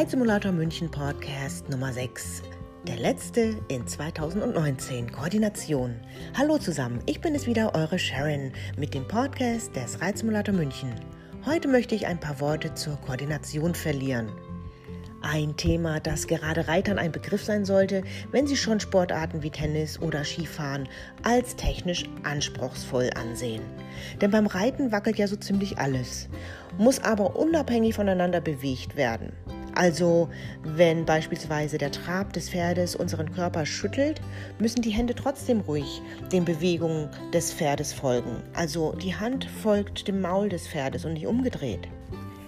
Reitsimulator München Podcast Nummer 6. Der letzte in 2019. Koordination. Hallo zusammen, ich bin es wieder, eure Sharon mit dem Podcast des Reitsimulator München. Heute möchte ich ein paar Worte zur Koordination verlieren. Ein Thema, das gerade Reitern ein Begriff sein sollte, wenn sie schon Sportarten wie Tennis oder Skifahren als technisch anspruchsvoll ansehen. Denn beim Reiten wackelt ja so ziemlich alles, muss aber unabhängig voneinander bewegt werden. Also wenn beispielsweise der Trab des Pferdes unseren Körper schüttelt, müssen die Hände trotzdem ruhig den Bewegungen des Pferdes folgen. Also die Hand folgt dem Maul des Pferdes und nicht umgedreht.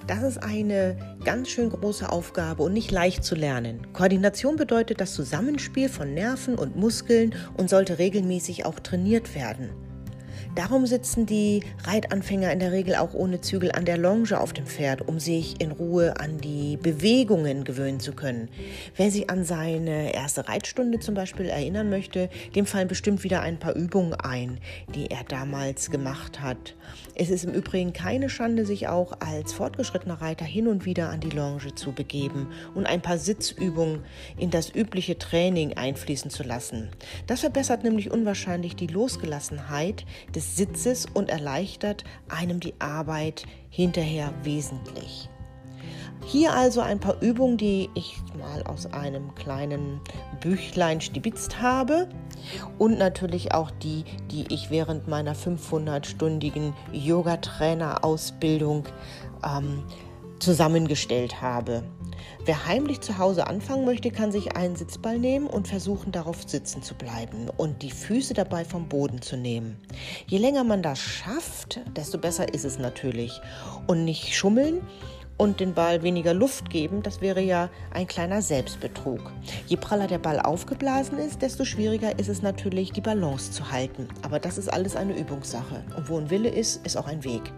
Das ist eine ganz schön große Aufgabe und nicht leicht zu lernen. Koordination bedeutet das Zusammenspiel von Nerven und Muskeln und sollte regelmäßig auch trainiert werden. Darum sitzen die Reitanfänger in der Regel auch ohne Zügel an der Longe auf dem Pferd, um sich in Ruhe an die Bewegungen gewöhnen zu können. Wer sich an seine erste Reitstunde zum Beispiel erinnern möchte, dem fallen bestimmt wieder ein paar Übungen ein, die er damals gemacht hat. Es ist im Übrigen keine Schande, sich auch als fortgeschrittener Reiter hin und wieder an die Longe zu begeben und ein paar Sitzübungen in das übliche Training einfließen zu lassen. Das verbessert nämlich unwahrscheinlich die Losgelassenheit des Sitzes und erleichtert einem die Arbeit hinterher wesentlich. Hier also ein paar Übungen, die ich mal aus einem kleinen Büchlein stibitzt habe und natürlich auch die, die ich während meiner 500-stündigen Yoga-Trainer-Ausbildung ähm, zusammengestellt habe. Wer heimlich zu Hause anfangen möchte, kann sich einen Sitzball nehmen und versuchen, darauf sitzen zu bleiben und die Füße dabei vom Boden zu nehmen. Je länger man das schafft, desto besser ist es natürlich. Und nicht schummeln und den Ball weniger Luft geben, das wäre ja ein kleiner Selbstbetrug. Je praller der Ball aufgeblasen ist, desto schwieriger ist es natürlich, die Balance zu halten. Aber das ist alles eine Übungssache. Und wo ein Wille ist, ist auch ein Weg.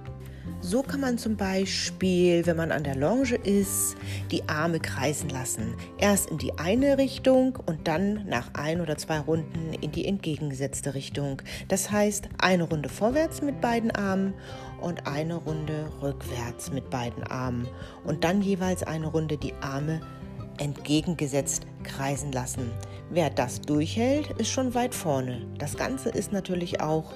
So kann man zum Beispiel, wenn man an der Longe ist, die Arme kreisen lassen. Erst in die eine Richtung und dann nach ein oder zwei Runden in die entgegengesetzte Richtung. Das heißt, eine Runde vorwärts mit beiden Armen und eine Runde rückwärts mit beiden Armen. Und dann jeweils eine Runde die Arme entgegengesetzt kreisen lassen. Wer das durchhält, ist schon weit vorne. Das Ganze ist natürlich auch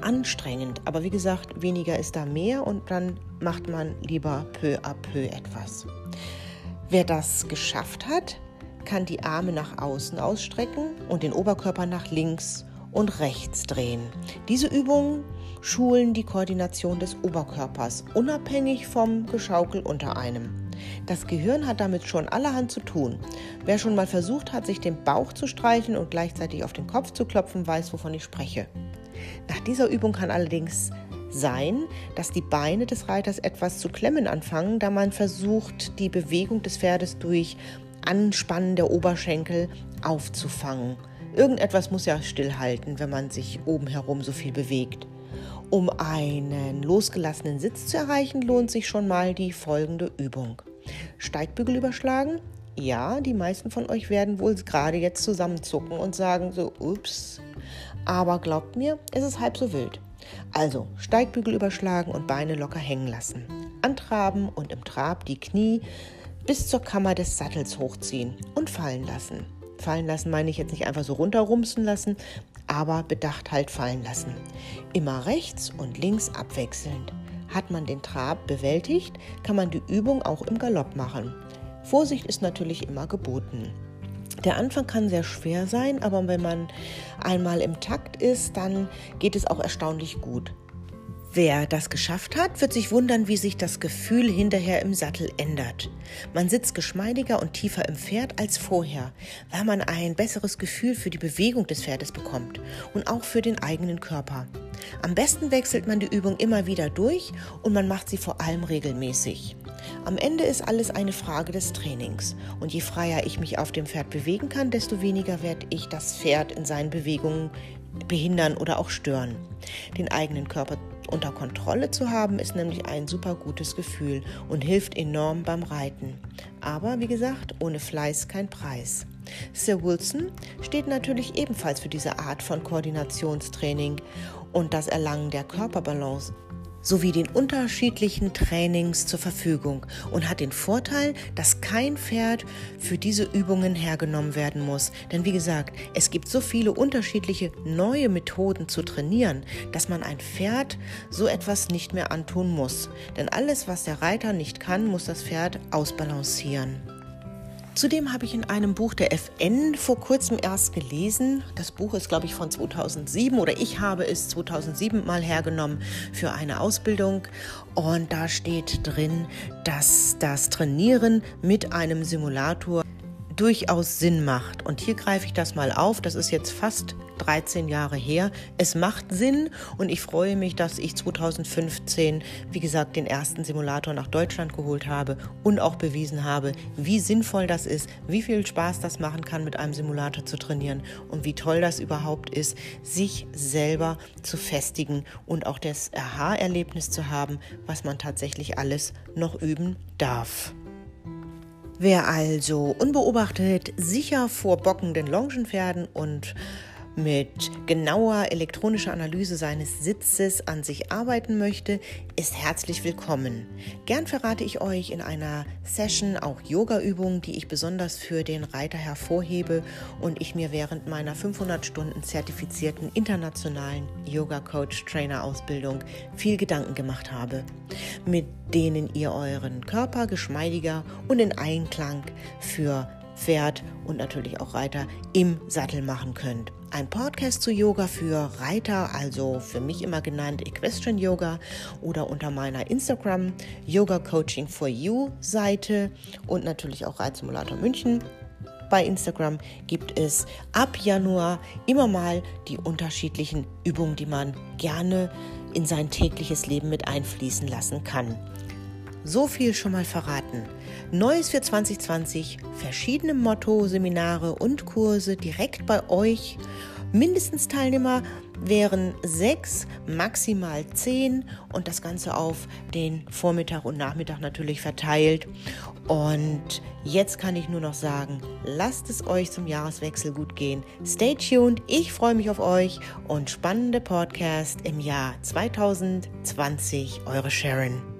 anstrengend. Aber wie gesagt, weniger ist da mehr und dann macht man lieber peu à peu etwas. Wer das geschafft hat, kann die Arme nach außen ausstrecken und den Oberkörper nach links und rechts drehen. Diese Übungen schulen die Koordination des Oberkörpers, unabhängig vom Geschaukel unter einem. Das Gehirn hat damit schon allerhand zu tun. Wer schon mal versucht hat, sich den Bauch zu streicheln und gleichzeitig auf den Kopf zu klopfen, weiß, wovon ich spreche. Nach dieser Übung kann allerdings sein, dass die Beine des Reiters etwas zu klemmen anfangen, da man versucht, die Bewegung des Pferdes durch Anspannen der Oberschenkel aufzufangen. Irgendetwas muss ja stillhalten, wenn man sich oben herum so viel bewegt. Um einen losgelassenen Sitz zu erreichen, lohnt sich schon mal die folgende Übung. Steigbügel überschlagen. Ja, die meisten von euch werden wohl gerade jetzt zusammenzucken und sagen so, ups, aber glaubt mir, es ist halb so wild. Also Steigbügel überschlagen und Beine locker hängen lassen. Antraben und im Trab die Knie bis zur Kammer des Sattels hochziehen und fallen lassen. Fallen lassen meine ich jetzt nicht einfach so runterrumsen lassen, aber bedacht halt fallen lassen. Immer rechts und links abwechselnd. Hat man den Trab bewältigt, kann man die Übung auch im Galopp machen. Vorsicht ist natürlich immer geboten. Der Anfang kann sehr schwer sein, aber wenn man einmal im Takt ist, dann geht es auch erstaunlich gut. Wer das geschafft hat, wird sich wundern, wie sich das Gefühl hinterher im Sattel ändert. Man sitzt geschmeidiger und tiefer im Pferd als vorher, weil man ein besseres Gefühl für die Bewegung des Pferdes bekommt und auch für den eigenen Körper. Am besten wechselt man die Übung immer wieder durch und man macht sie vor allem regelmäßig. Am Ende ist alles eine Frage des Trainings. Und je freier ich mich auf dem Pferd bewegen kann, desto weniger werde ich das Pferd in seinen Bewegungen behindern oder auch stören. Den eigenen Körper unter Kontrolle zu haben, ist nämlich ein super gutes Gefühl und hilft enorm beim Reiten. Aber wie gesagt, ohne Fleiß kein Preis. Sir Wilson steht natürlich ebenfalls für diese Art von Koordinationstraining und das Erlangen der Körperbalance sowie den unterschiedlichen Trainings zur Verfügung und hat den Vorteil, dass kein Pferd für diese Übungen hergenommen werden muss. Denn wie gesagt, es gibt so viele unterschiedliche neue Methoden zu trainieren, dass man ein Pferd so etwas nicht mehr antun muss. Denn alles, was der Reiter nicht kann, muss das Pferd ausbalancieren. Zudem habe ich in einem Buch der FN vor kurzem erst gelesen. Das Buch ist, glaube ich, von 2007 oder ich habe es 2007 mal hergenommen für eine Ausbildung. Und da steht drin, dass das Trainieren mit einem Simulator durchaus Sinn macht. Und hier greife ich das mal auf. Das ist jetzt fast 13 Jahre her. Es macht Sinn und ich freue mich, dass ich 2015, wie gesagt, den ersten Simulator nach Deutschland geholt habe und auch bewiesen habe, wie sinnvoll das ist, wie viel Spaß das machen kann, mit einem Simulator zu trainieren und wie toll das überhaupt ist, sich selber zu festigen und auch das Aha-Erlebnis zu haben, was man tatsächlich alles noch üben darf. Wer also unbeobachtet sicher vor bockenden Longenpferden und mit genauer elektronischer Analyse seines Sitzes an sich arbeiten möchte, ist herzlich willkommen. Gern verrate ich euch in einer Session auch Yoga-Übungen, die ich besonders für den Reiter hervorhebe und ich mir während meiner 500 Stunden zertifizierten internationalen Yoga-Coach-Trainer-Ausbildung viel Gedanken gemacht habe, mit denen ihr euren Körper geschmeidiger und in Einklang für Pferd und natürlich auch Reiter im Sattel machen könnt. Ein Podcast zu Yoga für Reiter, also für mich immer genannt Equestrian Yoga oder unter meiner Instagram Yoga Coaching for You Seite und natürlich auch Reitsimulator München. Bei Instagram gibt es ab Januar immer mal die unterschiedlichen Übungen, die man gerne in sein tägliches Leben mit einfließen lassen kann. So viel schon mal verraten. Neues für 2020, verschiedene Motto-Seminare und Kurse direkt bei euch. Mindestens Teilnehmer wären sechs, maximal zehn und das Ganze auf den Vormittag und Nachmittag natürlich verteilt. Und jetzt kann ich nur noch sagen, lasst es euch zum Jahreswechsel gut gehen. Stay tuned, ich freue mich auf euch und spannende Podcast im Jahr 2020. Eure Sharon.